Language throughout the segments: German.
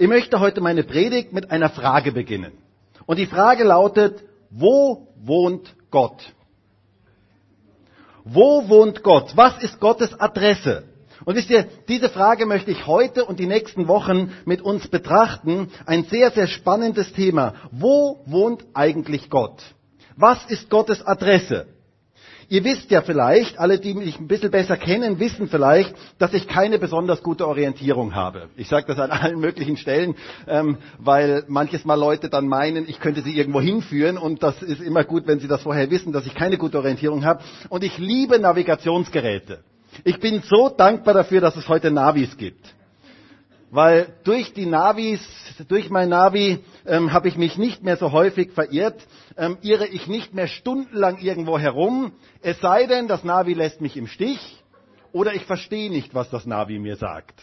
Ich möchte heute meine Predigt mit einer Frage beginnen. Und die Frage lautet, wo wohnt Gott? Wo wohnt Gott? Was ist Gottes Adresse? Und wisst ihr, diese Frage möchte ich heute und die nächsten Wochen mit uns betrachten. Ein sehr, sehr spannendes Thema. Wo wohnt eigentlich Gott? Was ist Gottes Adresse? Ihr wisst ja vielleicht, alle, die mich ein bisschen besser kennen, wissen vielleicht, dass ich keine besonders gute Orientierung habe. Ich sage das an allen möglichen Stellen, ähm, weil manches Mal Leute dann meinen, ich könnte sie irgendwo hinführen und das ist immer gut, wenn sie das vorher wissen, dass ich keine gute Orientierung habe. Und ich liebe Navigationsgeräte. Ich bin so dankbar dafür, dass es heute Navis gibt. Weil durch die Navis, durch mein Navi ähm, habe ich mich nicht mehr so häufig verirrt, ähm, irre ich nicht mehr stundenlang irgendwo herum, es sei denn, das Navi lässt mich im Stich oder ich verstehe nicht, was das Navi mir sagt.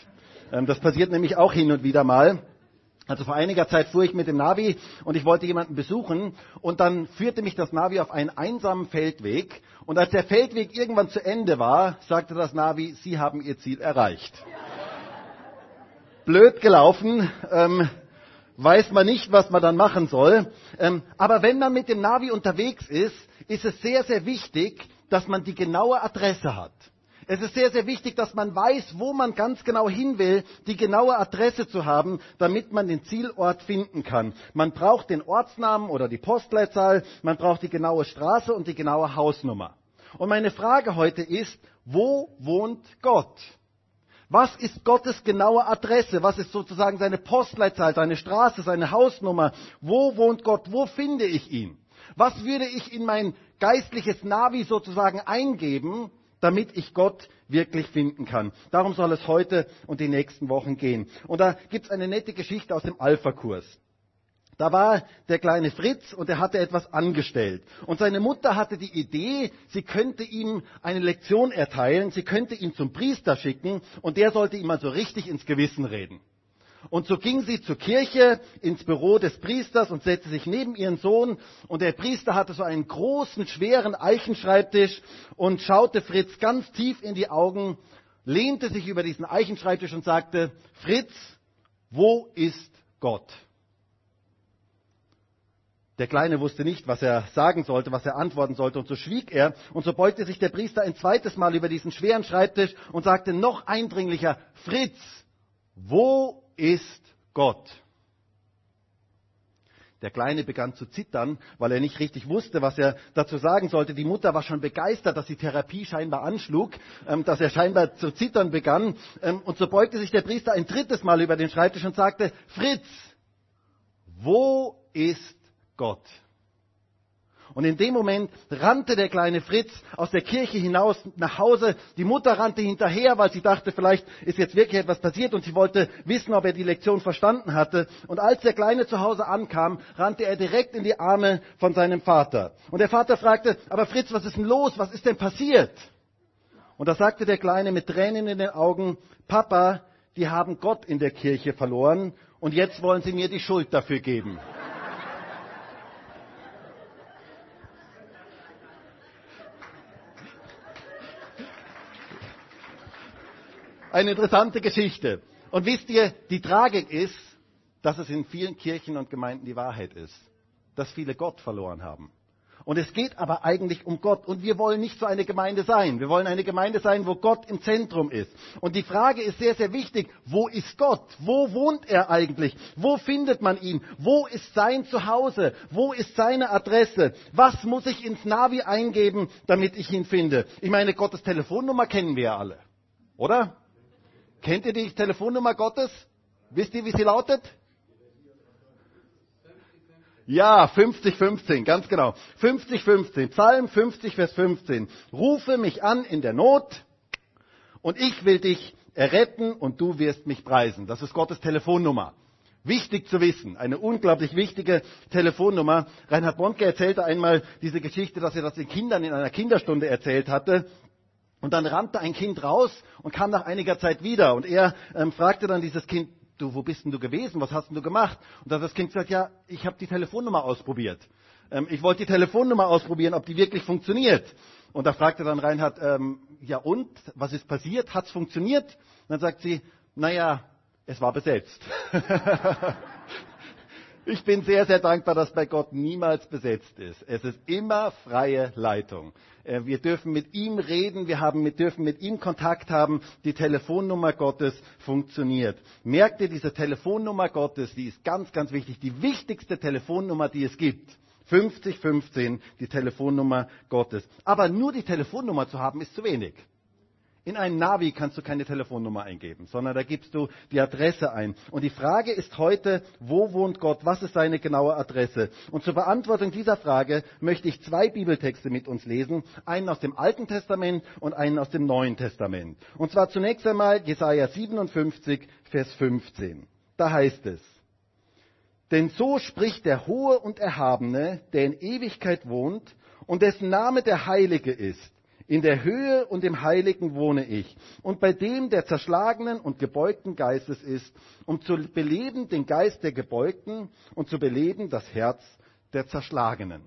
Ähm, das passiert nämlich auch hin und wieder mal. Also vor einiger Zeit fuhr ich mit dem Navi und ich wollte jemanden besuchen und dann führte mich das Navi auf einen einsamen Feldweg und als der Feldweg irgendwann zu Ende war, sagte das Navi, Sie haben Ihr Ziel erreicht. Blöd gelaufen, ähm, weiß man nicht, was man dann machen soll. Ähm, aber wenn man mit dem Navi unterwegs ist, ist es sehr, sehr wichtig, dass man die genaue Adresse hat. Es ist sehr, sehr wichtig, dass man weiß, wo man ganz genau hin will, die genaue Adresse zu haben, damit man den Zielort finden kann. Man braucht den Ortsnamen oder die Postleitzahl, man braucht die genaue Straße und die genaue Hausnummer. Und meine Frage heute ist, wo wohnt Gott? Was ist Gottes genaue Adresse? Was ist sozusagen seine Postleitzahl, seine Straße, seine Hausnummer? Wo wohnt Gott? Wo finde ich ihn? Was würde ich in mein geistliches Navi sozusagen eingeben, damit ich Gott wirklich finden kann? Darum soll es heute und die nächsten Wochen gehen. Und da gibt es eine nette Geschichte aus dem Alpha-Kurs. Da war der kleine Fritz und er hatte etwas angestellt. Und seine Mutter hatte die Idee, sie könnte ihm eine Lektion erteilen, sie könnte ihn zum Priester schicken und der sollte ihm also richtig ins Gewissen reden. Und so ging sie zur Kirche ins Büro des Priesters und setzte sich neben ihren Sohn. Und der Priester hatte so einen großen, schweren Eichenschreibtisch und schaute Fritz ganz tief in die Augen, lehnte sich über diesen Eichenschreibtisch und sagte, Fritz, wo ist Gott? Der Kleine wusste nicht, was er sagen sollte, was er antworten sollte, und so schwieg er, und so beugte sich der Priester ein zweites Mal über diesen schweren Schreibtisch und sagte noch eindringlicher, Fritz, wo ist Gott? Der Kleine begann zu zittern, weil er nicht richtig wusste, was er dazu sagen sollte. Die Mutter war schon begeistert, dass die Therapie scheinbar anschlug, ähm, dass er scheinbar zu zittern begann. Ähm, und so beugte sich der Priester ein drittes Mal über den Schreibtisch und sagte, Fritz, wo ist Gott. Und in dem Moment rannte der kleine Fritz aus der Kirche hinaus nach Hause. Die Mutter rannte hinterher, weil sie dachte, vielleicht ist jetzt wirklich etwas passiert und sie wollte wissen, ob er die Lektion verstanden hatte. Und als der Kleine zu Hause ankam, rannte er direkt in die Arme von seinem Vater. Und der Vater fragte, aber Fritz, was ist denn los? Was ist denn passiert? Und da sagte der Kleine mit Tränen in den Augen, Papa, die haben Gott in der Kirche verloren und jetzt wollen sie mir die Schuld dafür geben. Eine interessante Geschichte. Und wisst ihr, die Tragik ist, dass es in vielen Kirchen und Gemeinden die Wahrheit ist, dass viele Gott verloren haben. Und es geht aber eigentlich um Gott. Und wir wollen nicht so eine Gemeinde sein. Wir wollen eine Gemeinde sein, wo Gott im Zentrum ist. Und die Frage ist sehr, sehr wichtig. Wo ist Gott? Wo wohnt er eigentlich? Wo findet man ihn? Wo ist sein Zuhause? Wo ist seine Adresse? Was muss ich ins Navi eingeben, damit ich ihn finde? Ich meine, Gottes Telefonnummer kennen wir ja alle. Oder? Kennt ihr die Telefonnummer Gottes? Wisst ihr, wie sie lautet? Ja, 50, 15, ganz genau. 50, 15. Psalm 50, Vers 15. Rufe mich an in der Not und ich will dich erretten und du wirst mich preisen. Das ist Gottes Telefonnummer. Wichtig zu wissen, eine unglaublich wichtige Telefonnummer. Reinhard Bonke erzählte einmal diese Geschichte, dass er das den Kindern in einer Kinderstunde erzählt hatte. Und dann rannte ein Kind raus und kam nach einiger Zeit wieder. Und er ähm, fragte dann dieses Kind, du, wo bist denn du gewesen? Was hast denn du gemacht? Und dann hat das Kind gesagt, ja, ich habe die Telefonnummer ausprobiert. Ähm, ich wollte die Telefonnummer ausprobieren, ob die wirklich funktioniert. Und da fragte dann Reinhard, ähm, ja und, was ist passiert? Hat's funktioniert? Und dann sagt sie, naja, Es war besetzt. Ich bin sehr, sehr dankbar, dass bei Gott niemals besetzt ist. Es ist immer freie Leitung. Äh, wir dürfen mit ihm reden, wir, haben, wir dürfen mit ihm Kontakt haben. Die Telefonnummer Gottes funktioniert. Merkt ihr, diese Telefonnummer Gottes, die ist ganz, ganz wichtig. Die wichtigste Telefonnummer, die es gibt. 5015, die Telefonnummer Gottes. Aber nur die Telefonnummer zu haben, ist zu wenig. In ein Navi kannst du keine Telefonnummer eingeben, sondern da gibst du die Adresse ein. Und die Frage ist heute, wo wohnt Gott? Was ist seine genaue Adresse? Und zur Beantwortung dieser Frage möchte ich zwei Bibeltexte mit uns lesen. Einen aus dem Alten Testament und einen aus dem Neuen Testament. Und zwar zunächst einmal Jesaja 57, Vers 15. Da heißt es, denn so spricht der Hohe und Erhabene, der in Ewigkeit wohnt und dessen Name der Heilige ist. In der Höhe und im Heiligen wohne ich. Und bei dem, der zerschlagenen und gebeugten Geistes ist, um zu beleben den Geist der Gebeugten und zu beleben das Herz der Zerschlagenen.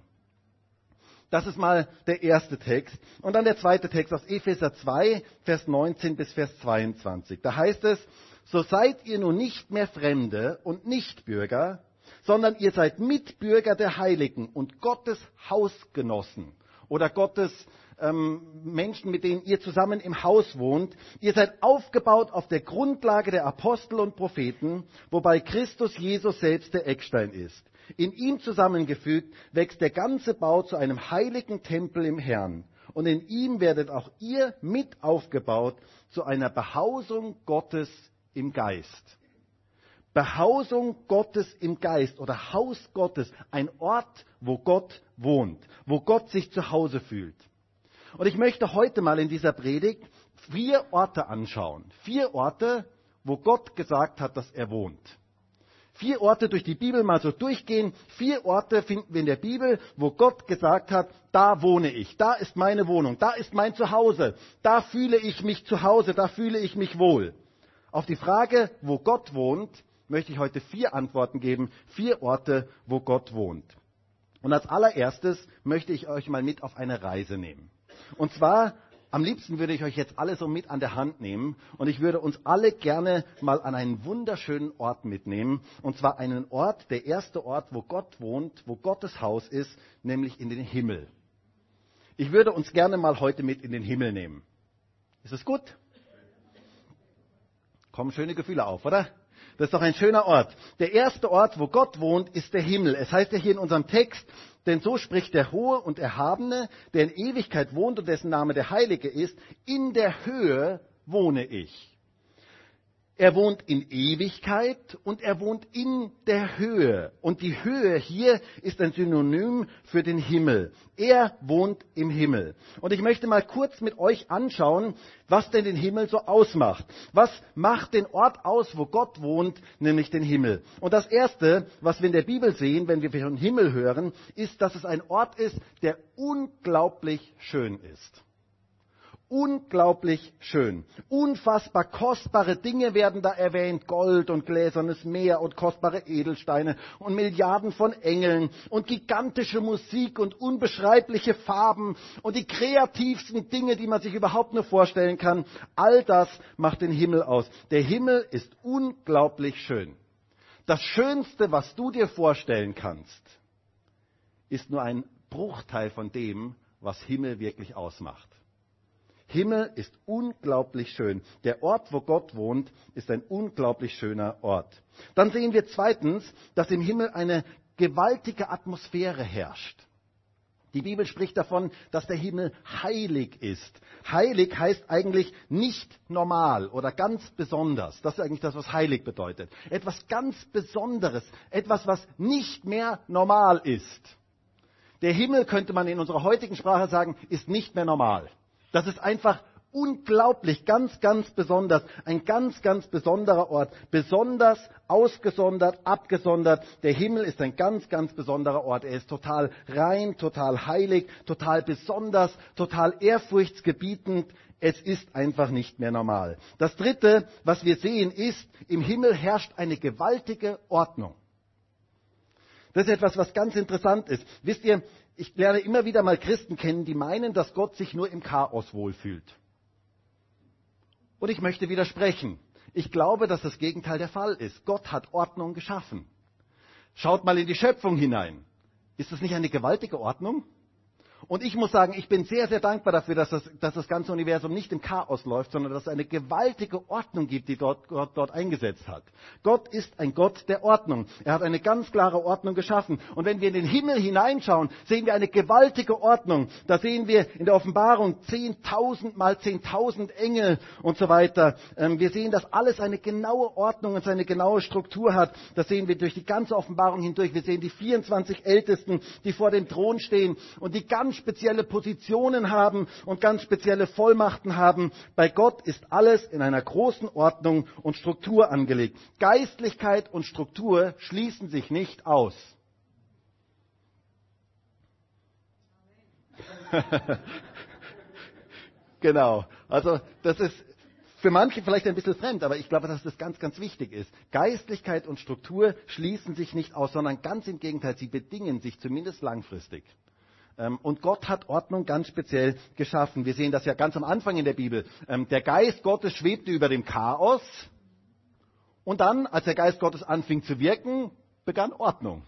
Das ist mal der erste Text. Und dann der zweite Text aus Epheser 2, Vers 19 bis Vers 22. Da heißt es, so seid ihr nun nicht mehr Fremde und Nichtbürger, sondern ihr seid Mitbürger der Heiligen und Gottes Hausgenossen oder Gottes ähm, Menschen, mit denen ihr zusammen im Haus wohnt. Ihr seid aufgebaut auf der Grundlage der Apostel und Propheten, wobei Christus Jesus selbst der Eckstein ist. In ihm zusammengefügt wächst der ganze Bau zu einem heiligen Tempel im Herrn. Und in ihm werdet auch ihr mit aufgebaut zu einer Behausung Gottes im Geist. Behausung Gottes im Geist oder Haus Gottes, ein Ort, wo Gott wohnt, wo Gott sich zu Hause fühlt. Und ich möchte heute mal in dieser Predigt vier Orte anschauen. Vier Orte, wo Gott gesagt hat, dass er wohnt. Vier Orte durch die Bibel mal so durchgehen. Vier Orte finden wir in der Bibel, wo Gott gesagt hat, da wohne ich, da ist meine Wohnung, da ist mein Zuhause, da fühle ich mich zu Hause, da fühle ich mich wohl. Auf die Frage, wo Gott wohnt, möchte ich heute vier Antworten geben. Vier Orte, wo Gott wohnt. Und als allererstes möchte ich euch mal mit auf eine Reise nehmen. Und zwar, am liebsten würde ich euch jetzt alle so mit an der Hand nehmen und ich würde uns alle gerne mal an einen wunderschönen Ort mitnehmen. Und zwar einen Ort, der erste Ort, wo Gott wohnt, wo Gottes Haus ist, nämlich in den Himmel. Ich würde uns gerne mal heute mit in den Himmel nehmen. Ist es gut? Kommen schöne Gefühle auf, oder? Das ist doch ein schöner Ort. Der erste Ort, wo Gott wohnt, ist der Himmel. Es heißt ja hier in unserem Text, denn so spricht der Hohe und Erhabene, der in Ewigkeit wohnt und dessen Name der Heilige ist, in der Höhe wohne ich. Er wohnt in Ewigkeit und er wohnt in der Höhe. Und die Höhe hier ist ein Synonym für den Himmel. Er wohnt im Himmel. Und ich möchte mal kurz mit euch anschauen, was denn den Himmel so ausmacht. Was macht den Ort aus, wo Gott wohnt, nämlich den Himmel? Und das Erste, was wir in der Bibel sehen, wenn wir von Himmel hören, ist, dass es ein Ort ist, der unglaublich schön ist unglaublich schön. Unfassbar kostbare Dinge werden da erwähnt. Gold und gläsernes Meer und kostbare Edelsteine und Milliarden von Engeln und gigantische Musik und unbeschreibliche Farben und die kreativsten Dinge, die man sich überhaupt nur vorstellen kann. All das macht den Himmel aus. Der Himmel ist unglaublich schön. Das Schönste, was du dir vorstellen kannst, ist nur ein Bruchteil von dem, was Himmel wirklich ausmacht. Himmel ist unglaublich schön. Der Ort, wo Gott wohnt, ist ein unglaublich schöner Ort. Dann sehen wir zweitens, dass im Himmel eine gewaltige Atmosphäre herrscht. Die Bibel spricht davon, dass der Himmel heilig ist. Heilig heißt eigentlich nicht normal oder ganz besonders. Das ist eigentlich das, was heilig bedeutet. Etwas ganz Besonderes. Etwas, was nicht mehr normal ist. Der Himmel, könnte man in unserer heutigen Sprache sagen, ist nicht mehr normal. Das ist einfach unglaublich, ganz, ganz besonders, ein ganz, ganz besonderer Ort, besonders ausgesondert, abgesondert. Der Himmel ist ein ganz, ganz besonderer Ort. Er ist total rein, total heilig, total besonders, total ehrfurchtsgebietend. Es ist einfach nicht mehr normal. Das Dritte, was wir sehen, ist, im Himmel herrscht eine gewaltige Ordnung. Das ist etwas, was ganz interessant ist. Wisst ihr, ich lerne immer wieder mal Christen kennen, die meinen, dass Gott sich nur im Chaos wohlfühlt. Und ich möchte widersprechen. Ich glaube, dass das Gegenteil der Fall ist. Gott hat Ordnung geschaffen. Schaut mal in die Schöpfung hinein. Ist das nicht eine gewaltige Ordnung? Und ich muss sagen, ich bin sehr, sehr dankbar dafür, dass das, dass das ganze Universum nicht im Chaos läuft, sondern dass es eine gewaltige Ordnung gibt, die dort, Gott dort eingesetzt hat. Gott ist ein Gott der Ordnung. Er hat eine ganz klare Ordnung geschaffen. Und wenn wir in den Himmel hineinschauen, sehen wir eine gewaltige Ordnung. Da sehen wir in der Offenbarung 10.000 mal 10.000 Engel und so weiter. Ähm, wir sehen, dass alles eine genaue Ordnung und eine genaue Struktur hat. Das sehen wir durch die ganze Offenbarung hindurch. Wir sehen die 24 Ältesten, die vor dem Thron stehen und die ganz ganz spezielle Positionen haben und ganz spezielle Vollmachten haben. Bei Gott ist alles in einer großen Ordnung und Struktur angelegt. Geistlichkeit und Struktur schließen sich nicht aus. genau. Also das ist für manche vielleicht ein bisschen fremd, aber ich glaube, dass das ganz, ganz wichtig ist. Geistlichkeit und Struktur schließen sich nicht aus, sondern ganz im Gegenteil, sie bedingen sich zumindest langfristig. Ähm, und Gott hat Ordnung ganz speziell geschaffen. Wir sehen das ja ganz am Anfang in der Bibel. Ähm, der Geist Gottes schwebte über dem Chaos. Und dann, als der Geist Gottes anfing zu wirken, begann Ordnung.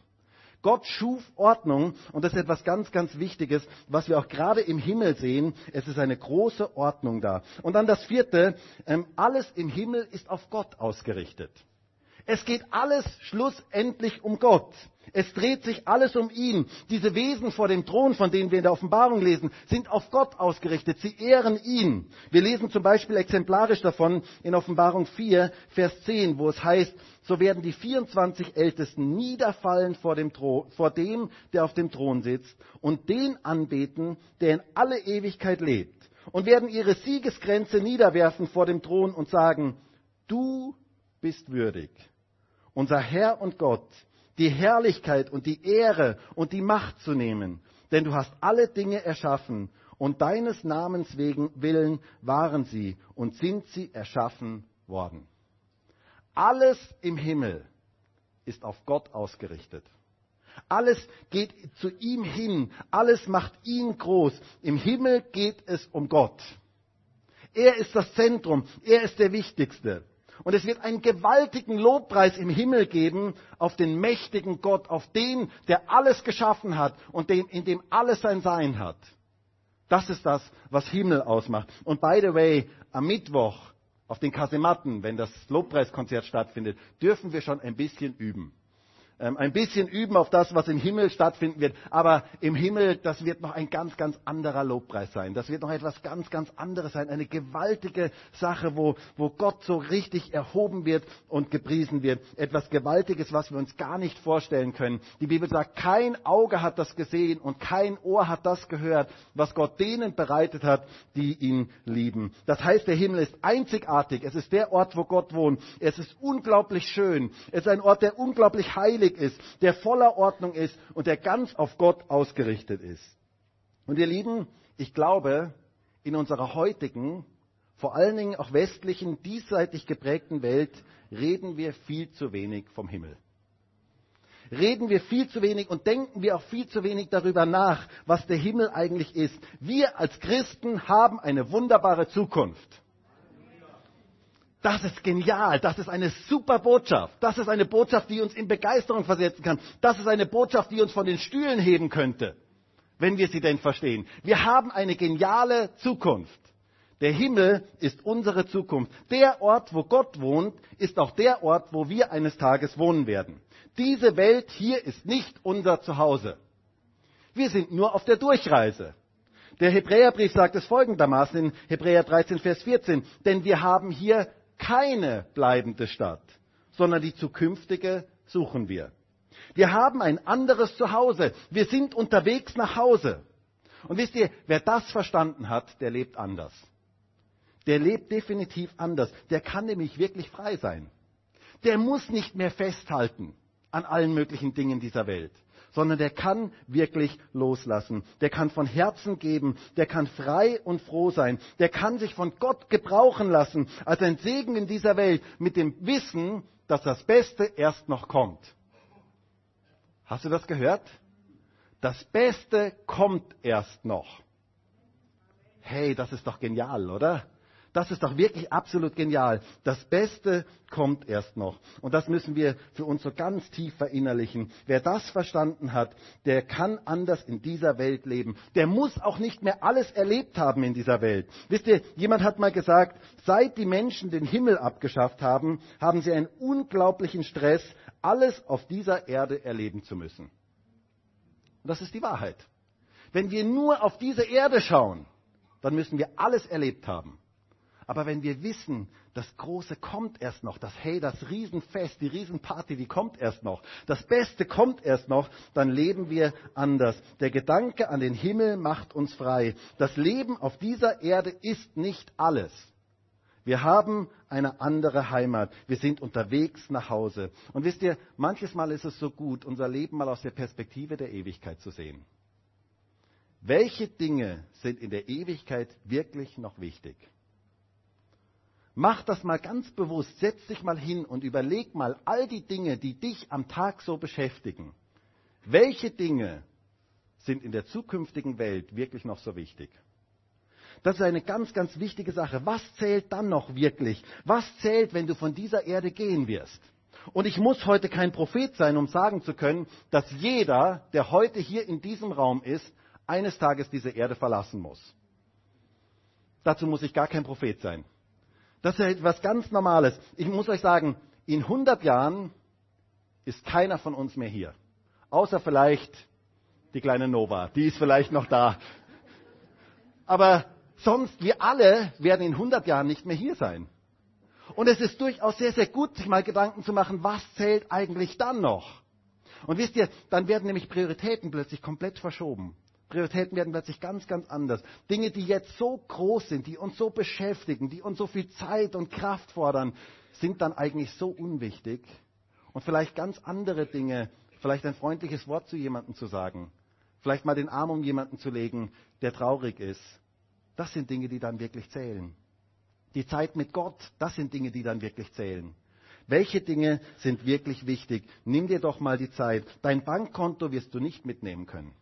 Gott schuf Ordnung und das ist etwas ganz, ganz Wichtiges, was wir auch gerade im Himmel sehen. Es ist eine große Ordnung da. Und dann das vierte, ähm, alles im Himmel ist auf Gott ausgerichtet. Es geht alles schlussendlich um Gott. Es dreht sich alles um ihn. Diese Wesen vor dem Thron, von denen wir in der Offenbarung lesen, sind auf Gott ausgerichtet. Sie ehren ihn. Wir lesen zum Beispiel exemplarisch davon in Offenbarung 4, Vers 10, wo es heißt, so werden die 24 Ältesten niederfallen vor dem, Thron, vor dem, der auf dem Thron sitzt und den anbeten, der in alle Ewigkeit lebt und werden ihre Siegesgrenze niederwerfen vor dem Thron und sagen, du bist würdig unser Herr und Gott, die Herrlichkeit und die Ehre und die Macht zu nehmen. Denn du hast alle Dinge erschaffen und deines Namens wegen willen waren sie und sind sie erschaffen worden. Alles im Himmel ist auf Gott ausgerichtet. Alles geht zu ihm hin. Alles macht ihn groß. Im Himmel geht es um Gott. Er ist das Zentrum. Er ist der Wichtigste. Und es wird einen gewaltigen Lobpreis im Himmel geben auf den mächtigen Gott, auf den, der alles geschaffen hat und den, in dem alles sein Sein hat. Das ist das, was Himmel ausmacht. Und by the way, am Mittwoch auf den Kasematten, wenn das Lobpreiskonzert stattfindet, dürfen wir schon ein bisschen üben. Ähm, ein bisschen üben auf das, was im Himmel stattfinden wird. Aber im Himmel, das wird noch ein ganz, ganz anderer Lobpreis sein. Das wird noch etwas ganz, ganz anderes sein. Eine gewaltige Sache, wo, wo Gott so richtig erhoben wird und gepriesen wird. Etwas Gewaltiges, was wir uns gar nicht vorstellen können. Die Bibel sagt, kein Auge hat das gesehen und kein Ohr hat das gehört, was Gott denen bereitet hat, die ihn lieben. Das heißt, der Himmel ist einzigartig. Es ist der Ort, wo Gott wohnt. Es ist unglaublich schön. Es ist ein Ort, der unglaublich heilig heilig ist, der voller Ordnung ist und der ganz auf Gott ausgerichtet ist. Und ihr Lieben, ich glaube, in unserer heutigen, vor allen Dingen auch westlichen, diesseitig geprägten Welt reden wir viel zu wenig vom Himmel. Reden wir viel zu wenig und denken wir auch viel zu wenig darüber nach, was der Himmel eigentlich ist. Wir als Christen haben eine wunderbare Zukunft. Das ist genial. Das ist eine super Botschaft. Das ist eine Botschaft, die uns in Begeisterung versetzen kann. Das ist eine Botschaft, die uns von den Stühlen heben könnte, wenn wir sie denn verstehen. Wir haben eine geniale Zukunft. Der Himmel ist unsere Zukunft. Der Ort, wo Gott wohnt, ist auch der Ort, wo wir eines Tages wohnen werden. Diese Welt hier ist nicht unser Zuhause. Wir sind nur auf der Durchreise. Der Hebräerbrief sagt es folgendermaßen in Hebräer 13, Vers 14. Denn wir haben hier keine bleibende Stadt, sondern die zukünftige suchen wir. Wir haben ein anderes Zuhause. Wir sind unterwegs nach Hause. Und wisst ihr, wer das verstanden hat, der lebt anders. Der lebt definitiv anders. Der kann nämlich wirklich frei sein. Der muss nicht mehr festhalten an allen möglichen Dingen dieser Welt sondern der kann wirklich loslassen. Der kann von Herzen geben, der kann frei und froh sein, der kann sich von Gott gebrauchen lassen als ein Segen in dieser Welt mit dem Wissen, dass das Beste erst noch kommt. Hast du das gehört? Das Beste kommt erst noch. Hey, das ist doch genial, oder? Das ist doch wirklich absolut genial. Das Beste kommt erst noch. Und das müssen wir für uns so ganz tief verinnerlichen. Wer das verstanden hat, der kann anders in dieser Welt leben. Der muss auch nicht mehr alles erlebt haben in dieser Welt. Wisst ihr, jemand hat mal gesagt, seit die Menschen den Himmel abgeschafft haben, haben sie einen unglaublichen Stress, alles auf dieser Erde erleben zu müssen. Und das ist die Wahrheit. Wenn wir nur auf diese Erde schauen, dann müssen wir alles erlebt haben. Aber wenn wir wissen, das Große kommt erst noch, das Hey, das Riesenfest, die Riesenparty, die kommt erst noch, das Beste kommt erst noch, dann leben wir anders. Der Gedanke an den Himmel macht uns frei. Das Leben auf dieser Erde ist nicht alles. Wir haben eine andere Heimat. Wir sind unterwegs nach Hause. Und wisst ihr, manches Mal ist es so gut, unser Leben mal aus der Perspektive der Ewigkeit zu sehen. Welche Dinge sind in der Ewigkeit wirklich noch wichtig? Mach das mal ganz bewusst, setz dich mal hin und überleg mal all die Dinge, die dich am Tag so beschäftigen. Welche Dinge sind in der zukünftigen Welt wirklich noch so wichtig? Das ist eine ganz, ganz wichtige Sache. Was zählt dann noch wirklich? Was zählt, wenn du von dieser Erde gehen wirst? Und ich muss heute kein Prophet sein, um sagen zu können, dass jeder, der heute hier in diesem Raum ist, eines Tages diese Erde verlassen muss. Dazu muss ich gar kein Prophet sein. Das ist etwas ganz Normales. Ich muss euch sagen, in 100 Jahren ist keiner von uns mehr hier. Außer vielleicht die kleine Nova. Die ist vielleicht noch da. Aber sonst, wir alle werden in 100 Jahren nicht mehr hier sein. Und es ist durchaus sehr, sehr gut, sich mal Gedanken zu machen, was zählt eigentlich dann noch? Und wisst ihr, dann werden nämlich Prioritäten plötzlich komplett verschoben. Prioritäten werden plötzlich ganz, ganz anders. Dinge, die jetzt so groß sind, die uns so beschäftigen, die uns so viel Zeit und Kraft fordern, sind dann eigentlich so unwichtig. Und vielleicht ganz andere Dinge, vielleicht ein freundliches Wort zu jemandem zu sagen, vielleicht mal den Arm um jemanden zu legen, der traurig ist. Das sind Dinge, die dann wirklich zählen. Die Zeit mit Gott, das sind Dinge, die dann wirklich zählen. Welche Dinge sind wirklich wichtig? Nimm dir doch mal die Zeit. Dein Bankkonto wirst du nicht mitnehmen können.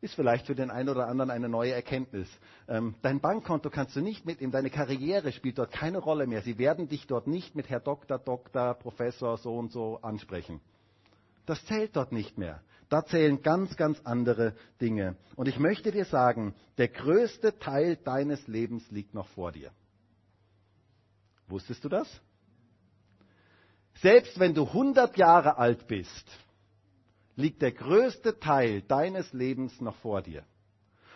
Ist vielleicht für den einen oder anderen eine neue Erkenntnis. Ähm, dein Bankkonto kannst du nicht mitnehmen, deine Karriere spielt dort keine Rolle mehr. Sie werden dich dort nicht mit Herr Doktor, Doktor, Professor so und so ansprechen. Das zählt dort nicht mehr. Da zählen ganz, ganz andere Dinge. Und ich möchte dir sagen, der größte Teil deines Lebens liegt noch vor dir. Wusstest du das? Selbst wenn du 100 Jahre alt bist, liegt der größte Teil deines Lebens noch vor dir.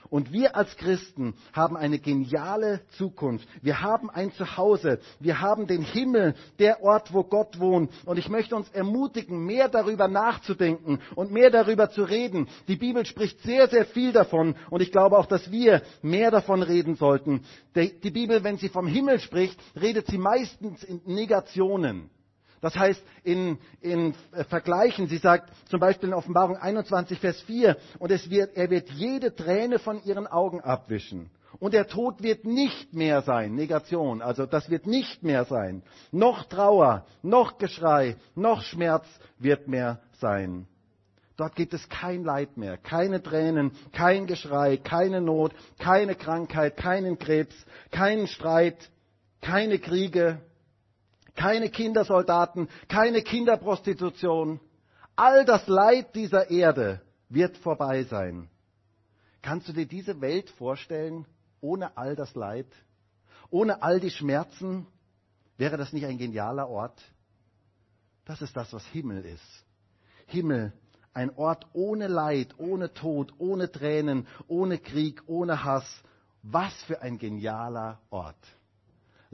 Und wir als Christen haben eine geniale Zukunft. Wir haben ein Zuhause. Wir haben den Himmel, der Ort, wo Gott wohnt. Und ich möchte uns ermutigen, mehr darüber nachzudenken und mehr darüber zu reden. Die Bibel spricht sehr, sehr viel davon. Und ich glaube auch, dass wir mehr davon reden sollten. Die Bibel, wenn sie vom Himmel spricht, redet sie meistens in Negationen. Das heißt, in, in äh, Vergleichen, sie sagt zum Beispiel in Offenbarung 21, Vers 4, und es wird, er wird jede Träne von ihren Augen abwischen. Und der Tod wird nicht mehr sein, Negation, also das wird nicht mehr sein. Noch Trauer, noch Geschrei, noch Schmerz wird mehr sein. Dort gibt es kein Leid mehr, keine Tränen, kein Geschrei, keine Not, keine Krankheit, keinen Krebs, keinen Streit, keine Kriege, keine Kindersoldaten, keine Kinderprostitution. All das Leid dieser Erde wird vorbei sein. Kannst du dir diese Welt vorstellen ohne all das Leid? Ohne all die Schmerzen? Wäre das nicht ein genialer Ort? Das ist das, was Himmel ist. Himmel, ein Ort ohne Leid, ohne Tod, ohne Tränen, ohne Krieg, ohne Hass. Was für ein genialer Ort.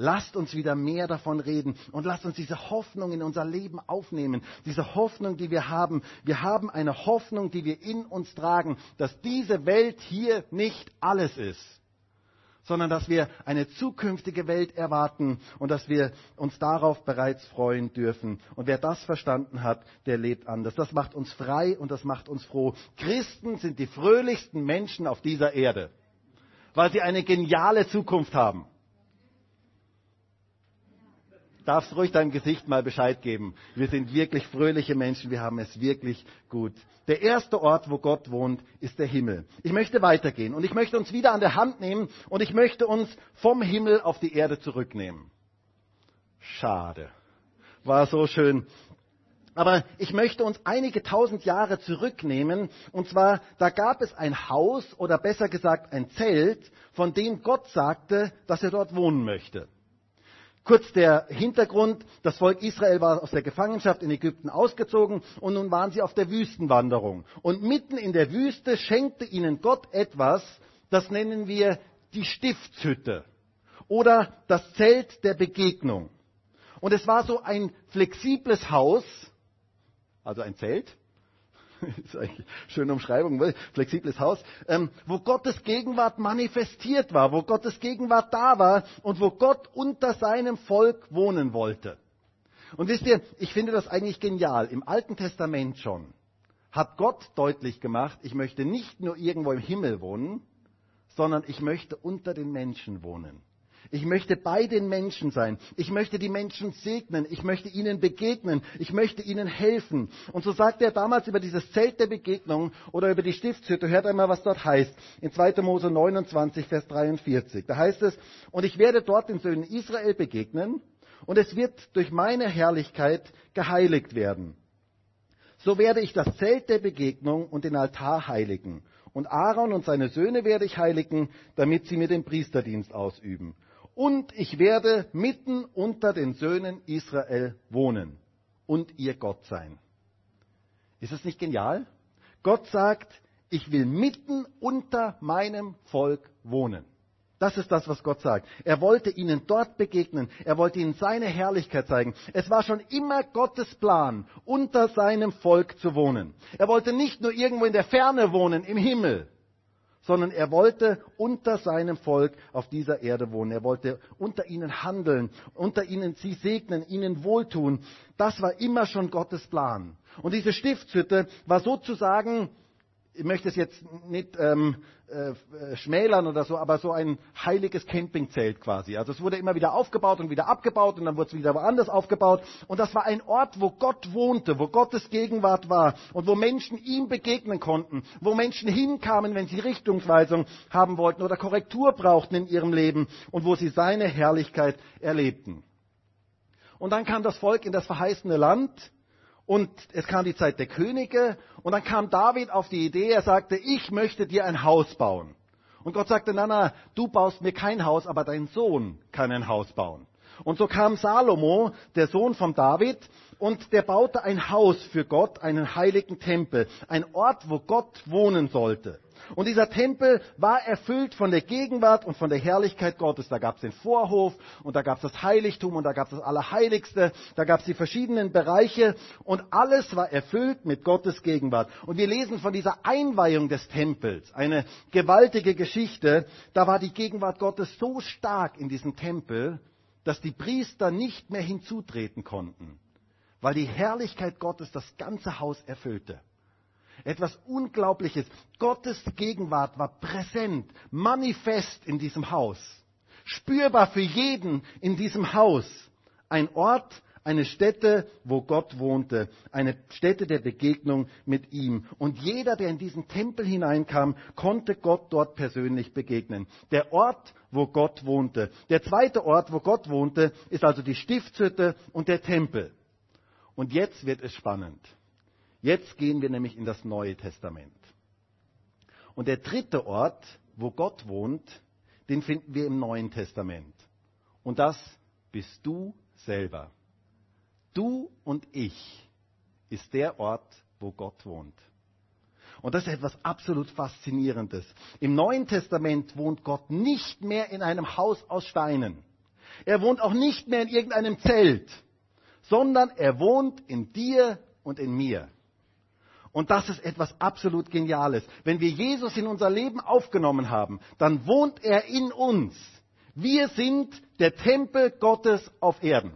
Lasst uns wieder mehr davon reden und lasst uns diese Hoffnung in unser Leben aufnehmen. Diese Hoffnung, die wir haben. Wir haben eine Hoffnung, die wir in uns tragen, dass diese Welt hier nicht alles ist, sondern dass wir eine zukünftige Welt erwarten und dass wir uns darauf bereits freuen dürfen. Und wer das verstanden hat, der lebt anders. Das macht uns frei und das macht uns froh. Christen sind die fröhlichsten Menschen auf dieser Erde, weil sie eine geniale Zukunft haben. Darfst ruhig deinem Gesicht mal Bescheid geben. Wir sind wirklich fröhliche Menschen, wir haben es wirklich gut. Der erste Ort, wo Gott wohnt, ist der Himmel. Ich möchte weitergehen und ich möchte uns wieder an der Hand nehmen und ich möchte uns vom Himmel auf die Erde zurücknehmen. Schade. War so schön. Aber ich möchte uns einige tausend Jahre zurücknehmen. Und zwar, da gab es ein Haus oder besser gesagt ein Zelt, von dem Gott sagte, dass er dort wohnen möchte. Kurz der Hintergrund, das Volk Israel war aus der Gefangenschaft in Ägypten ausgezogen und nun waren sie auf der Wüstenwanderung. Und mitten in der Wüste schenkte ihnen Gott etwas, das nennen wir die Stiftshütte oder das Zelt der Begegnung. Und es war so ein flexibles Haus, also ein Zelt, ist eigentlich eine schöne Umschreibung, flexibles Haus, ähm, wo Gottes Gegenwart manifestiert war, wo Gottes Gegenwart da war und wo Gott unter seinem Volk wohnen wollte. Und wisst ihr, ich finde das eigentlich genial. Im Alten Testament schon hat Gott deutlich gemacht, ich möchte nicht nur irgendwo im Himmel wohnen, sondern ich möchte unter den Menschen wohnen. Ich möchte bei den Menschen sein. Ich möchte die Menschen segnen. Ich möchte ihnen begegnen. Ich möchte ihnen helfen. Und so sagt er damals über dieses Zelt der Begegnung oder über die Stiftshütte. Hört einmal, was dort heißt. In 2. Mose 29, Vers 43. Da heißt es, und ich werde dort den Söhnen Israel begegnen und es wird durch meine Herrlichkeit geheiligt werden. So werde ich das Zelt der Begegnung und den Altar heiligen. Und Aaron und seine Söhne werde ich heiligen, damit sie mir den Priesterdienst ausüben und ich werde mitten unter den Söhnen Israel wohnen und ihr Gott sein. Ist es nicht genial? Gott sagt, ich will mitten unter meinem Volk wohnen. Das ist das, was Gott sagt. Er wollte ihnen dort begegnen. Er wollte ihnen seine Herrlichkeit zeigen. Es war schon immer Gottes Plan, unter seinem Volk zu wohnen. Er wollte nicht nur irgendwo in der Ferne wohnen, im Himmel, sondern er wollte unter seinem Volk auf dieser Erde wohnen. Er wollte unter ihnen handeln, unter ihnen sie segnen, ihnen wohltun. Das war immer schon Gottes Plan. Und diese Stiftshütte war sozusagen ich möchte es jetzt nicht ähm, äh, schmälern oder so, aber so ein heiliges Campingzelt quasi. Also es wurde immer wieder aufgebaut und wieder abgebaut und dann wurde es wieder woanders aufgebaut. Und das war ein Ort, wo Gott wohnte, wo Gottes Gegenwart war und wo Menschen ihm begegnen konnten, wo Menschen hinkamen, wenn sie Richtungsweisung haben wollten oder Korrektur brauchten in ihrem Leben und wo sie seine Herrlichkeit erlebten. Und dann kam das Volk in das verheißene Land und es kam die Zeit der Könige und dann kam David auf die Idee, er sagte, ich möchte dir ein Haus bauen. Und Gott sagte, na, na, du baust mir kein Haus, aber dein Sohn kann ein Haus bauen. Und so kam Salomo, der Sohn von David, und der baute ein Haus für Gott, einen heiligen Tempel, ein Ort, wo Gott wohnen sollte. Und dieser Tempel war erfüllt von der Gegenwart und von der Herrlichkeit Gottes. Da gab es den Vorhof und da gab es das Heiligtum und da gab es das Allerheiligste, da gab es die verschiedenen Bereiche und alles war erfüllt mit Gottes Gegenwart. Und wir lesen von dieser Einweihung des Tempels, eine gewaltige Geschichte. Da war die Gegenwart Gottes so stark in diesem Tempel, dass die Priester nicht mehr hinzutreten konnten, weil die Herrlichkeit Gottes das ganze Haus erfüllte. Etwas Unglaubliches. Gottes Gegenwart war präsent, manifest in diesem Haus. Spürbar für jeden in diesem Haus. Ein Ort, eine Stätte, wo Gott wohnte, eine Stätte der Begegnung mit ihm. Und jeder, der in diesen Tempel hineinkam, konnte Gott dort persönlich begegnen. Der Ort, wo Gott wohnte. Der zweite Ort, wo Gott wohnte, ist also die Stiftshütte und der Tempel. Und jetzt wird es spannend. Jetzt gehen wir nämlich in das Neue Testament. Und der dritte Ort, wo Gott wohnt, den finden wir im Neuen Testament. Und das bist du selber. Du und ich ist der Ort, wo Gott wohnt. Und das ist etwas absolut Faszinierendes. Im Neuen Testament wohnt Gott nicht mehr in einem Haus aus Steinen. Er wohnt auch nicht mehr in irgendeinem Zelt, sondern er wohnt in dir und in mir. Und das ist etwas absolut Geniales. Wenn wir Jesus in unser Leben aufgenommen haben, dann wohnt er in uns. Wir sind der Tempel Gottes auf Erden.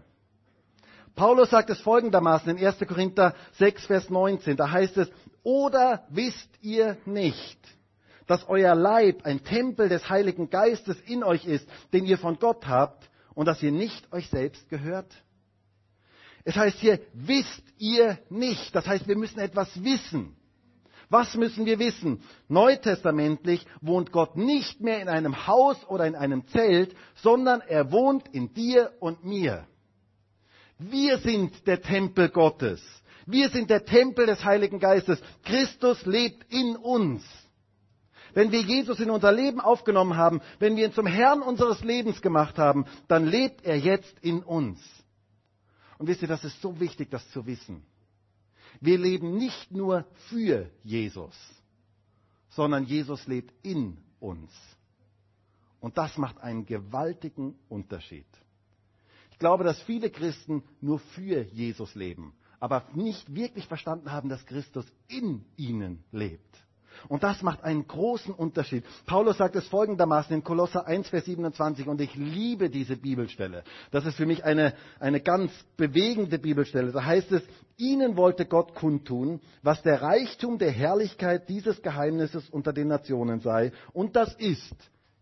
Paulus sagt es folgendermaßen in 1. Korinther 6, Vers 19. Da heißt es, oder wisst ihr nicht, dass euer Leib ein Tempel des Heiligen Geistes in euch ist, den ihr von Gott habt und dass ihr nicht euch selbst gehört? Es heißt hier, wisst ihr nicht. Das heißt, wir müssen etwas wissen. Was müssen wir wissen? Neutestamentlich wohnt Gott nicht mehr in einem Haus oder in einem Zelt, sondern er wohnt in dir und mir. Wir sind der Tempel Gottes. Wir sind der Tempel des Heiligen Geistes. Christus lebt in uns. Wenn wir Jesus in unser Leben aufgenommen haben, wenn wir ihn zum Herrn unseres Lebens gemacht haben, dann lebt er jetzt in uns. Und wisst ihr, das ist so wichtig, das zu wissen. Wir leben nicht nur für Jesus, sondern Jesus lebt in uns. Und das macht einen gewaltigen Unterschied. Ich glaube, dass viele Christen nur für Jesus leben, aber nicht wirklich verstanden haben, dass Christus in ihnen lebt. Und das macht einen großen Unterschied. Paulus sagt es folgendermaßen in Kolosser 1, Vers 27, und ich liebe diese Bibelstelle. Das ist für mich eine, eine ganz bewegende Bibelstelle. Da heißt es, ihnen wollte Gott kundtun, was der Reichtum der Herrlichkeit dieses Geheimnisses unter den Nationen sei. Und das ist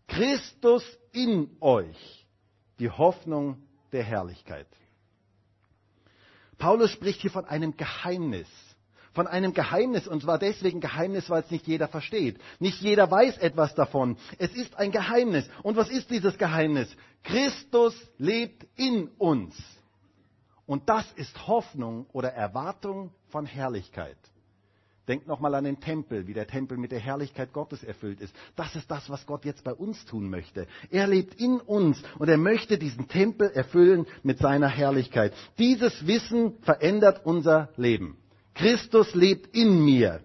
Christus in euch, die Hoffnung der Herrlichkeit. Paulus spricht hier von einem Geheimnis von einem Geheimnis. Und zwar deswegen Geheimnis, weil es nicht jeder versteht. Nicht jeder weiß etwas davon. Es ist ein Geheimnis. Und was ist dieses Geheimnis? Christus lebt in uns. Und das ist Hoffnung oder Erwartung von Herrlichkeit. Denkt nochmal an den Tempel, wie der Tempel mit der Herrlichkeit Gottes erfüllt ist. Das ist das, was Gott jetzt bei uns tun möchte. Er lebt in uns und er möchte diesen Tempel erfüllen mit seiner Herrlichkeit. Dieses Wissen verändert unser Leben. Christus lebt in mir.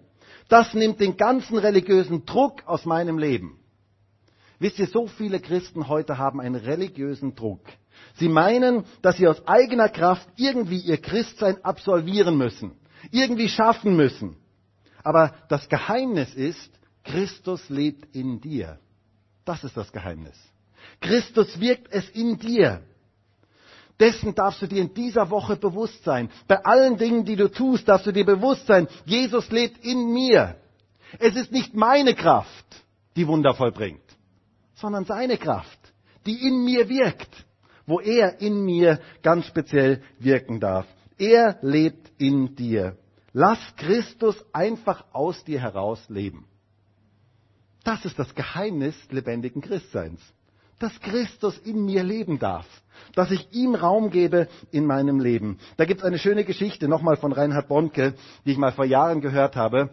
Das nimmt den ganzen religiösen Druck aus meinem Leben. Wisst ihr, so viele Christen heute haben einen religiösen Druck. Sie meinen, dass sie aus eigener Kraft irgendwie ihr Christsein absolvieren müssen, irgendwie schaffen müssen. Aber das Geheimnis ist, Christus lebt in dir. Das ist das Geheimnis. Christus wirkt es in dir. Dessen darfst du dir in dieser Woche bewusst sein. Bei allen Dingen, die du tust, darfst du dir bewusst sein, Jesus lebt in mir. Es ist nicht meine Kraft, die Wunder vollbringt, sondern seine Kraft, die in mir wirkt, wo er in mir ganz speziell wirken darf. Er lebt in dir. Lass Christus einfach aus dir heraus leben. Das ist das Geheimnis lebendigen Christseins dass Christus in mir leben darf, dass ich ihm Raum gebe in meinem Leben. Da gibt es eine schöne Geschichte nochmal von Reinhard Bonke, die ich mal vor Jahren gehört habe.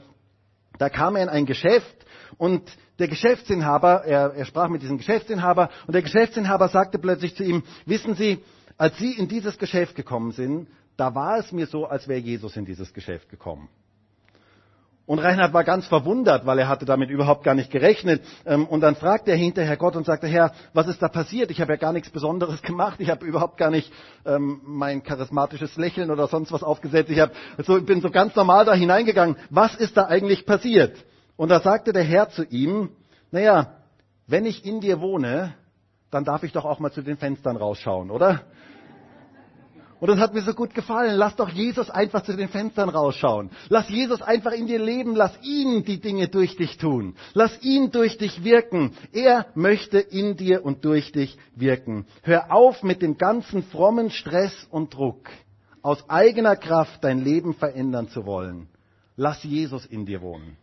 Da kam er in ein Geschäft und der Geschäftsinhaber, er, er sprach mit diesem Geschäftsinhaber und der Geschäftsinhaber sagte plötzlich zu ihm, wissen Sie, als Sie in dieses Geschäft gekommen sind, da war es mir so, als wäre Jesus in dieses Geschäft gekommen. Und Reinhard war ganz verwundert, weil er hatte damit überhaupt gar nicht gerechnet. Ähm, und dann fragte er hinterher Gott und sagte, Herr, was ist da passiert? Ich habe ja gar nichts Besonderes gemacht. Ich habe überhaupt gar nicht ähm, mein charismatisches Lächeln oder sonst was aufgesetzt. Ich hab, so, bin so ganz normal da hineingegangen. Was ist da eigentlich passiert? Und da sagte der Herr zu ihm, naja, wenn ich in dir wohne, dann darf ich doch auch mal zu den Fenstern rausschauen, oder? Und das hat mir so gut gefallen. Lass doch Jesus einfach zu den Fenstern rausschauen. Lass Jesus einfach in dir leben. Lass ihn die Dinge durch dich tun. Lass ihn durch dich wirken. Er möchte in dir und durch dich wirken. Hör auf mit dem ganzen frommen Stress und Druck, aus eigener Kraft dein Leben verändern zu wollen. Lass Jesus in dir wohnen.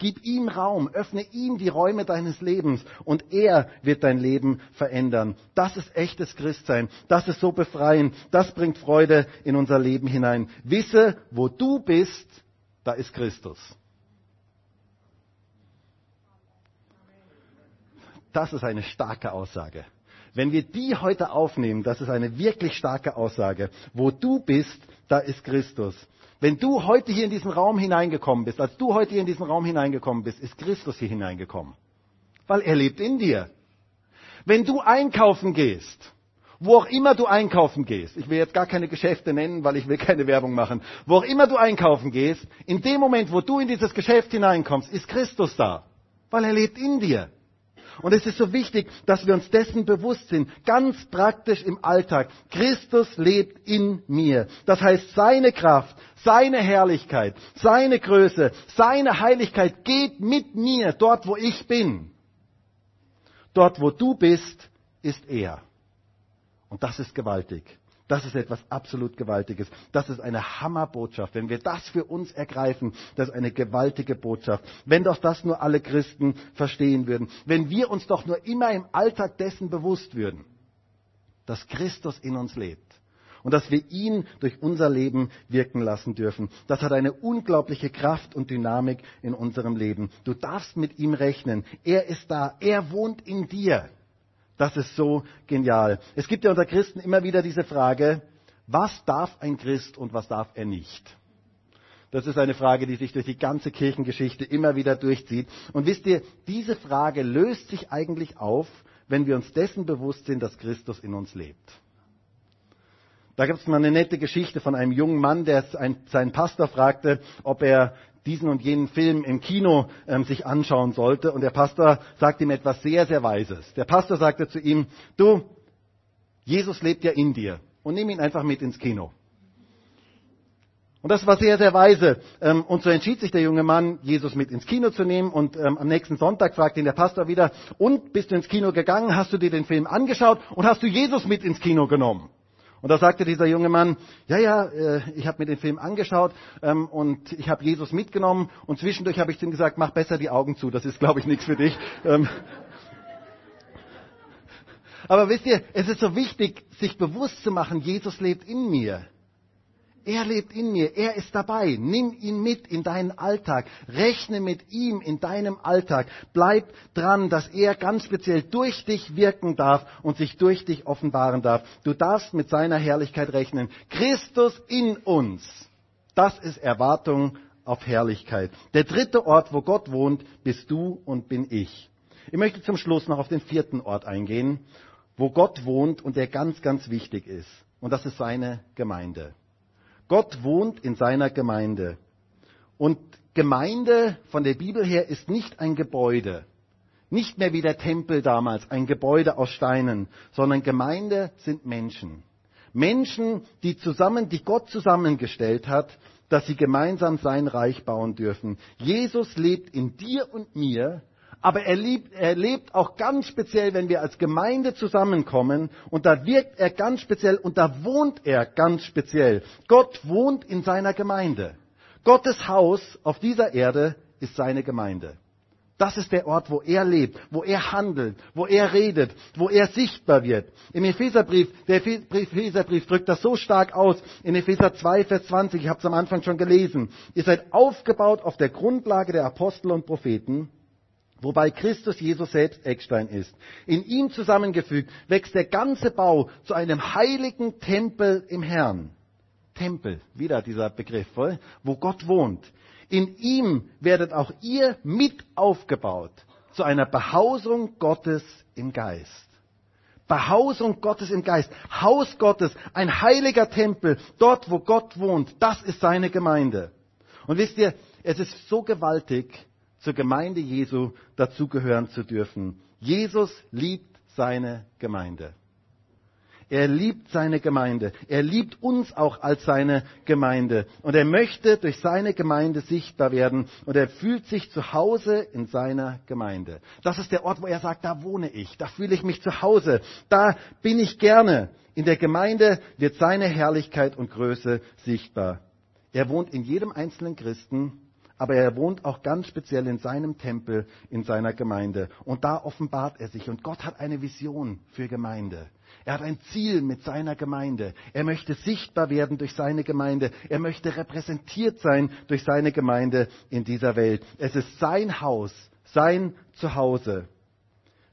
Gib ihm Raum, öffne ihm die Räume deines Lebens und er wird dein Leben verändern. Das ist echtes Christsein. Das ist so befreiend. Das bringt Freude in unser Leben hinein. Wisse, wo du bist, da ist Christus. Das ist eine starke Aussage. Wenn wir die heute aufnehmen, das ist eine wirklich starke Aussage. Wo du bist, da ist Christus. Wenn du heute hier in diesen Raum hineingekommen bist, als du heute hier in diesen Raum hineingekommen bist, ist Christus hier hineingekommen. Weil er lebt in dir. Wenn du einkaufen gehst, wo auch immer du einkaufen gehst, ich will jetzt gar keine Geschäfte nennen, weil ich will keine Werbung machen, wo auch immer du einkaufen gehst, in dem Moment, wo du in dieses Geschäft hineinkommst, ist Christus da. Weil er lebt in dir. Und es ist so wichtig, dass wir uns dessen bewusst sind, ganz praktisch im Alltag. Christus lebt in mir. Das heißt, seine Kraft, seine Herrlichkeit, seine Größe, seine Heiligkeit geht mit mir dort, wo ich bin. Dort, wo du bist, ist er. Und das ist gewaltig. Das ist etwas absolut Gewaltiges. Das ist eine Hammerbotschaft. Wenn wir das für uns ergreifen, das ist eine gewaltige Botschaft. Wenn doch das nur alle Christen verstehen würden. Wenn wir uns doch nur immer im Alltag dessen bewusst würden, dass Christus in uns lebt und dass wir ihn durch unser Leben wirken lassen dürfen. Das hat eine unglaubliche Kraft und Dynamik in unserem Leben. Du darfst mit ihm rechnen. Er ist da. Er wohnt in dir. Das ist so genial. Es gibt ja unter Christen immer wieder diese Frage, was darf ein Christ und was darf er nicht? Das ist eine Frage, die sich durch die ganze Kirchengeschichte immer wieder durchzieht. Und wisst ihr, diese Frage löst sich eigentlich auf, wenn wir uns dessen bewusst sind, dass Christus in uns lebt. Da gibt es mal eine nette Geschichte von einem jungen Mann, der seinen Pastor fragte, ob er diesen und jenen Film im Kino ähm, sich anschauen sollte. Und der Pastor sagte ihm etwas sehr, sehr Weises. Der Pastor sagte zu ihm, du, Jesus lebt ja in dir und nimm ihn einfach mit ins Kino. Und das war sehr, sehr weise. Ähm, und so entschied sich der junge Mann, Jesus mit ins Kino zu nehmen. Und ähm, am nächsten Sonntag fragte ihn der Pastor wieder, und bist du ins Kino gegangen? Hast du dir den Film angeschaut? Und hast du Jesus mit ins Kino genommen? Und da sagte dieser junge Mann, ja, ja, äh, ich habe mir den Film angeschaut ähm, und ich habe Jesus mitgenommen und zwischendurch habe ich zu ihm gesagt, mach besser die Augen zu, das ist, glaube ich, nichts für dich. Ähm, aber wisst ihr, es ist so wichtig, sich bewusst zu machen, Jesus lebt in mir. Er lebt in mir, er ist dabei. Nimm ihn mit in deinen Alltag. Rechne mit ihm in deinem Alltag. Bleib dran, dass er ganz speziell durch dich wirken darf und sich durch dich offenbaren darf. Du darfst mit seiner Herrlichkeit rechnen. Christus in uns. Das ist Erwartung auf Herrlichkeit. Der dritte Ort, wo Gott wohnt, bist du und bin ich. Ich möchte zum Schluss noch auf den vierten Ort eingehen, wo Gott wohnt und der ganz, ganz wichtig ist. Und das ist seine Gemeinde. Gott wohnt in seiner Gemeinde. Und Gemeinde von der Bibel her ist nicht ein Gebäude, nicht mehr wie der Tempel damals, ein Gebäude aus Steinen, sondern Gemeinde sind Menschen. Menschen, die zusammen, die Gott zusammengestellt hat, dass sie gemeinsam sein Reich bauen dürfen. Jesus lebt in dir und mir aber er, liebt, er lebt auch ganz speziell, wenn wir als Gemeinde zusammenkommen. Und da wirkt er ganz speziell und da wohnt er ganz speziell. Gott wohnt in seiner Gemeinde. Gottes Haus auf dieser Erde ist seine Gemeinde. Das ist der Ort, wo er lebt, wo er handelt, wo er redet, wo er sichtbar wird. Im Epheserbrief, der Epheserbrief drückt das so stark aus. In Epheser 2, Vers 20, ich habe es am Anfang schon gelesen. Ihr seid aufgebaut auf der Grundlage der Apostel und Propheten wobei Christus Jesus selbst Eckstein ist. In ihm zusammengefügt wächst der ganze Bau zu einem heiligen Tempel im Herrn. Tempel, wieder dieser Begriff, wo Gott wohnt. In ihm werdet auch ihr mit aufgebaut zu einer Behausung Gottes im Geist. Behausung Gottes im Geist, Haus Gottes, ein heiliger Tempel, dort wo Gott wohnt, das ist seine Gemeinde. Und wisst ihr, es ist so gewaltig, zur Gemeinde Jesu dazugehören zu dürfen. Jesus liebt seine Gemeinde. Er liebt seine Gemeinde. Er liebt uns auch als seine Gemeinde. Und er möchte durch seine Gemeinde sichtbar werden. Und er fühlt sich zu Hause in seiner Gemeinde. Das ist der Ort, wo er sagt, da wohne ich. Da fühle ich mich zu Hause. Da bin ich gerne. In der Gemeinde wird seine Herrlichkeit und Größe sichtbar. Er wohnt in jedem einzelnen Christen aber er wohnt auch ganz speziell in seinem Tempel, in seiner Gemeinde. Und da offenbart er sich. Und Gott hat eine Vision für Gemeinde. Er hat ein Ziel mit seiner Gemeinde. Er möchte sichtbar werden durch seine Gemeinde. Er möchte repräsentiert sein durch seine Gemeinde in dieser Welt. Es ist sein Haus, sein Zuhause.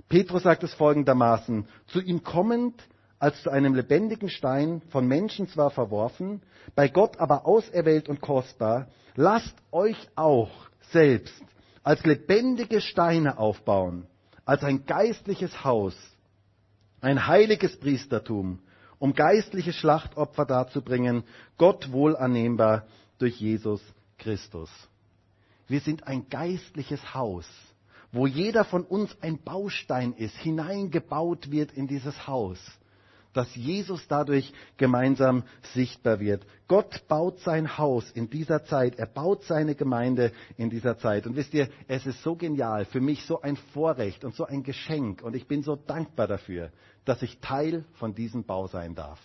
Petrus sagt es folgendermaßen, zu ihm kommend als zu einem lebendigen Stein, von Menschen zwar verworfen, bei Gott aber auserwählt und kostbar, lasst euch auch selbst als lebendige Steine aufbauen, als ein geistliches Haus, ein heiliges Priestertum, um geistliche Schlachtopfer darzubringen, Gott wohlannehmbar durch Jesus Christus. Wir sind ein geistliches Haus, wo jeder von uns ein Baustein ist, hineingebaut wird in dieses Haus dass Jesus dadurch gemeinsam sichtbar wird. Gott baut sein Haus in dieser Zeit. Er baut seine Gemeinde in dieser Zeit. Und wisst ihr, es ist so genial, für mich so ein Vorrecht und so ein Geschenk. Und ich bin so dankbar dafür, dass ich Teil von diesem Bau sein darf.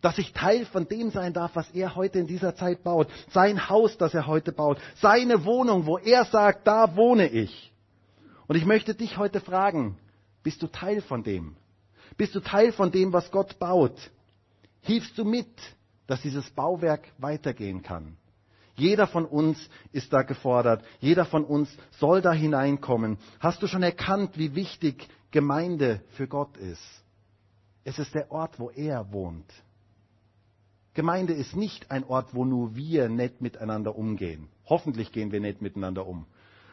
dass ich Teil von dem sein darf, was er heute in dieser Zeit baut. Sein Haus, das er heute baut. Seine Wohnung, wo er sagt, da wohne ich. Und ich möchte dich heute fragen, bist du Teil von dem? Bist du Teil von dem, was Gott baut? Hilfst du mit, dass dieses Bauwerk weitergehen kann? Jeder von uns ist da gefordert. Jeder von uns soll da hineinkommen. Hast du schon erkannt, wie wichtig Gemeinde für Gott ist? Es ist der Ort, wo er wohnt. Gemeinde ist nicht ein Ort, wo nur wir nett miteinander umgehen. Hoffentlich gehen wir nett miteinander um.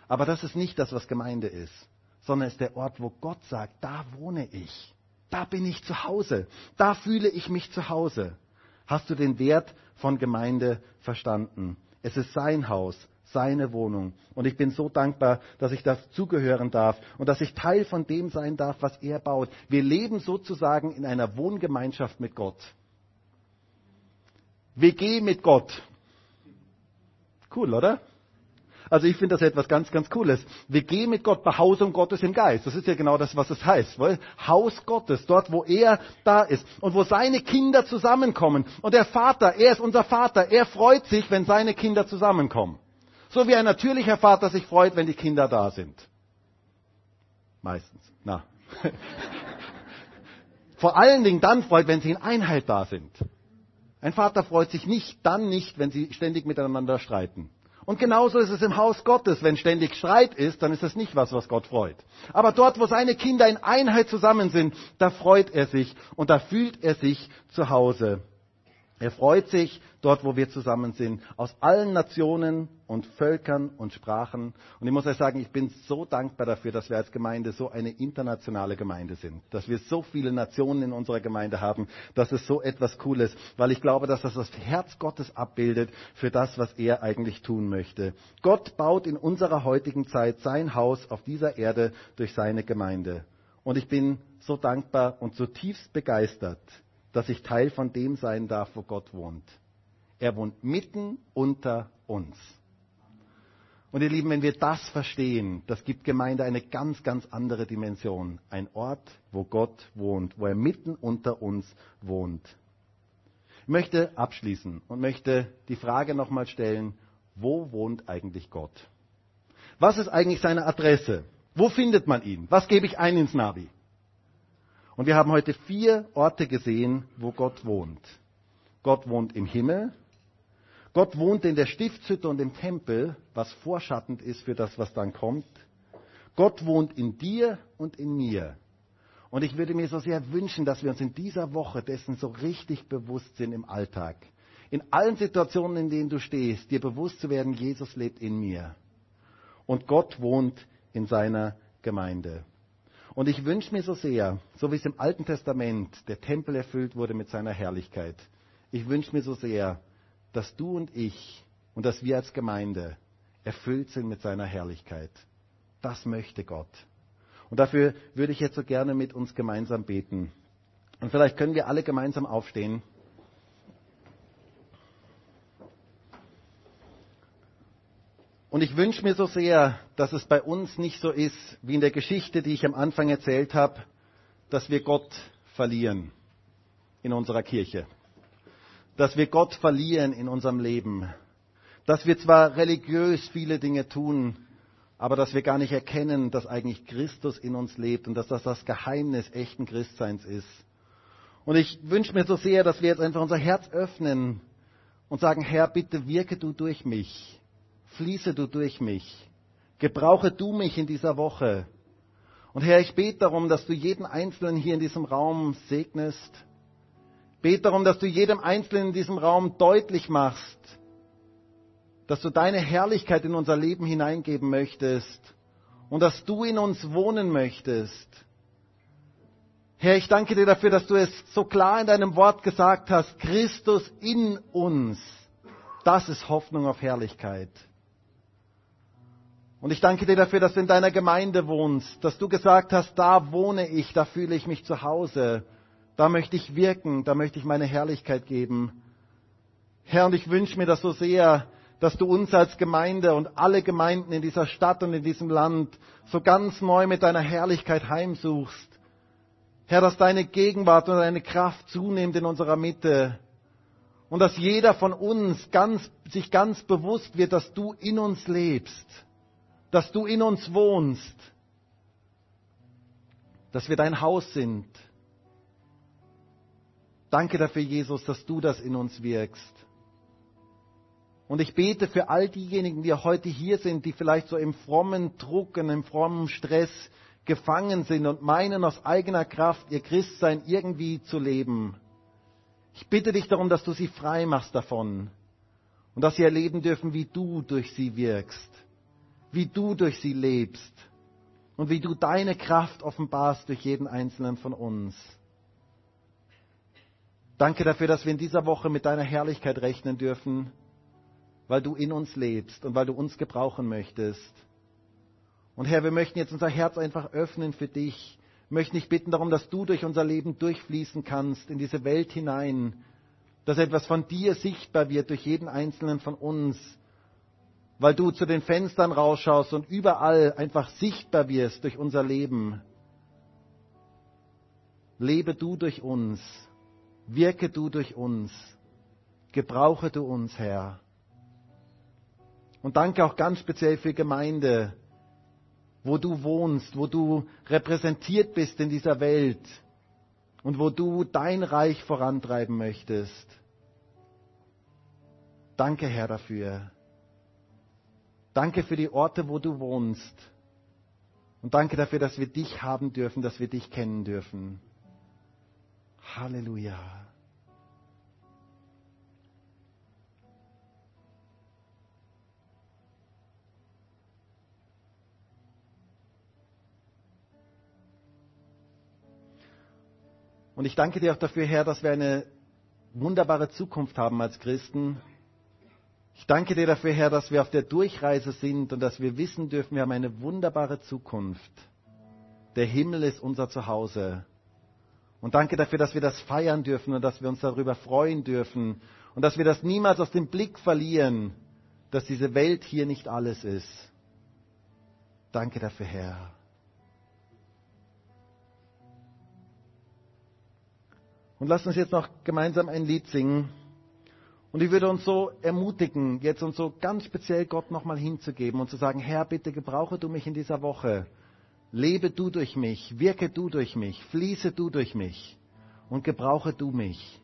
Aber das ist nicht das, was Gemeinde ist, sondern es ist der Ort, wo Gott sagt, da wohne ich. Da bin ich zu Hause. Da fühle ich mich zu Hause. Hast du den Wert von Gemeinde verstanden? Es ist sein Haus, seine Wohnung. Und ich bin so dankbar, dass ich das zugehören darf und dass ich Teil von dem sein darf, was er baut. Wir leben sozusagen in einer Wohngemeinschaft mit Gott. WG mit Gott. Cool, oder? Also ich finde das etwas ganz, ganz Cooles. WG mit Gott, Behausung Gottes im Geist. Das ist ja genau das, was es heißt. Weil? Haus Gottes, dort, wo er da ist und wo seine Kinder zusammenkommen. Und der Vater, er ist unser Vater, er freut sich, wenn seine Kinder zusammenkommen. So wie ein natürlicher Vater sich freut, wenn die Kinder da sind. Meistens. Na. Vor allen Dingen dann freut, wenn sie in Einheit da sind. Ein Vater freut sich nicht dann nicht, wenn sie ständig miteinander streiten. Und genauso ist es im Haus Gottes. Wenn ständig Streit ist, dann ist das nicht was, was Gott freut. Aber dort, wo seine Kinder in Einheit zusammen sind, da freut er sich und da fühlt er sich zu Hause. Er freut sich dort, wo wir zusammen sind, aus allen Nationen und Völkern und Sprachen. Und ich muss euch sagen, ich bin so dankbar dafür, dass wir als Gemeinde so eine internationale Gemeinde sind, dass wir so viele Nationen in unserer Gemeinde haben. Das ist so etwas Cooles, weil ich glaube, dass das das Herz Gottes abbildet für das, was er eigentlich tun möchte. Gott baut in unserer heutigen Zeit sein Haus auf dieser Erde durch seine Gemeinde. Und ich bin so dankbar und zutiefst begeistert, dass ich Teil von dem sein darf, wo Gott wohnt. Er wohnt mitten unter uns. Und ihr Lieben, wenn wir das verstehen, das gibt Gemeinde eine ganz, ganz andere Dimension. Ein Ort, wo Gott wohnt, wo er mitten unter uns wohnt. Ich möchte abschließen und möchte die Frage nochmal stellen, wo wohnt eigentlich Gott? Was ist eigentlich seine Adresse? Wo findet man ihn? Was gebe ich ein ins Navi? Und wir haben heute vier Orte gesehen, wo Gott wohnt. Gott wohnt im Himmel. Gott wohnt in der Stiftshütte und im Tempel, was vorschattend ist für das, was dann kommt. Gott wohnt in dir und in mir. Und ich würde mir so sehr wünschen, dass wir uns in dieser Woche dessen so richtig bewusst sind im Alltag. In allen Situationen, in denen du stehst, dir bewusst zu werden, Jesus lebt in mir. Und Gott wohnt in seiner Gemeinde. Und ich wünsche mir so sehr, so wie es im Alten Testament der Tempel erfüllt wurde mit seiner Herrlichkeit, ich wünsche mir so sehr, dass du und ich und dass wir als Gemeinde erfüllt sind mit seiner Herrlichkeit. Das möchte Gott. Und dafür würde ich jetzt so gerne mit uns gemeinsam beten. Und vielleicht können wir alle gemeinsam aufstehen. Und ich wünsche mir so sehr, dass es bei uns nicht so ist, wie in der Geschichte, die ich am Anfang erzählt habe, dass wir Gott verlieren in unserer Kirche. Dass wir Gott verlieren in unserem Leben. Dass wir zwar religiös viele Dinge tun, aber dass wir gar nicht erkennen, dass eigentlich Christus in uns lebt und dass das das Geheimnis echten Christseins ist. Und ich wünsche mir so sehr, dass wir jetzt einfach unser Herz öffnen und sagen, Herr, bitte wirke du durch mich fließe du durch mich. Gebrauche du mich in dieser Woche. Und Herr, ich bete darum, dass du jeden Einzelnen hier in diesem Raum segnest. Bete darum, dass du jedem Einzelnen in diesem Raum deutlich machst, dass du deine Herrlichkeit in unser Leben hineingeben möchtest und dass du in uns wohnen möchtest. Herr, ich danke dir dafür, dass du es so klar in deinem Wort gesagt hast, Christus in uns. Das ist Hoffnung auf Herrlichkeit. Und ich danke dir dafür, dass du in deiner Gemeinde wohnst, dass du gesagt hast, da wohne ich, da fühle ich mich zu Hause, da möchte ich wirken, da möchte ich meine Herrlichkeit geben. Herr, und ich wünsche mir das so sehr, dass du uns als Gemeinde und alle Gemeinden in dieser Stadt und in diesem Land so ganz neu mit deiner Herrlichkeit heimsuchst. Herr, dass deine Gegenwart und deine Kraft zunimmt in unserer Mitte. Und dass jeder von uns ganz, sich ganz bewusst wird, dass du in uns lebst. Dass du in uns wohnst. Dass wir dein Haus sind. Danke dafür, Jesus, dass du das in uns wirkst. Und ich bete für all diejenigen, die heute hier sind, die vielleicht so im frommen Druck und im frommen Stress gefangen sind und meinen aus eigener Kraft ihr Christsein irgendwie zu leben. Ich bitte dich darum, dass du sie frei machst davon und dass sie erleben dürfen, wie du durch sie wirkst, wie du durch sie lebst und wie du deine Kraft offenbarst durch jeden einzelnen von uns. Danke dafür, dass wir in dieser Woche mit deiner Herrlichkeit rechnen dürfen weil du in uns lebst und weil du uns gebrauchen möchtest. Und Herr, wir möchten jetzt unser Herz einfach öffnen für dich. Wir möchten dich bitten darum, dass du durch unser Leben durchfließen kannst in diese Welt hinein, dass etwas von dir sichtbar wird durch jeden einzelnen von uns, weil du zu den Fenstern rausschaust und überall einfach sichtbar wirst durch unser Leben. Lebe du durch uns, wirke du durch uns, gebrauche du uns, Herr. Und danke auch ganz speziell für Gemeinde, wo du wohnst, wo du repräsentiert bist in dieser Welt und wo du dein Reich vorantreiben möchtest. Danke, Herr, dafür. Danke für die Orte, wo du wohnst. Und danke dafür, dass wir dich haben dürfen, dass wir dich kennen dürfen. Halleluja. Und ich danke dir auch dafür, Herr, dass wir eine wunderbare Zukunft haben als Christen. Ich danke dir dafür, Herr, dass wir auf der Durchreise sind und dass wir wissen dürfen, wir haben eine wunderbare Zukunft. Der Himmel ist unser Zuhause. Und danke dafür, dass wir das feiern dürfen und dass wir uns darüber freuen dürfen und dass wir das niemals aus dem Blick verlieren, dass diese Welt hier nicht alles ist. Danke dafür, Herr. Und lasst uns jetzt noch gemeinsam ein Lied singen. Und ich würde uns so ermutigen, jetzt uns so ganz speziell Gott nochmal hinzugeben und zu sagen, Herr, bitte gebrauche du mich in dieser Woche. Lebe du durch mich, wirke du durch mich, fließe du durch mich und gebrauche du mich.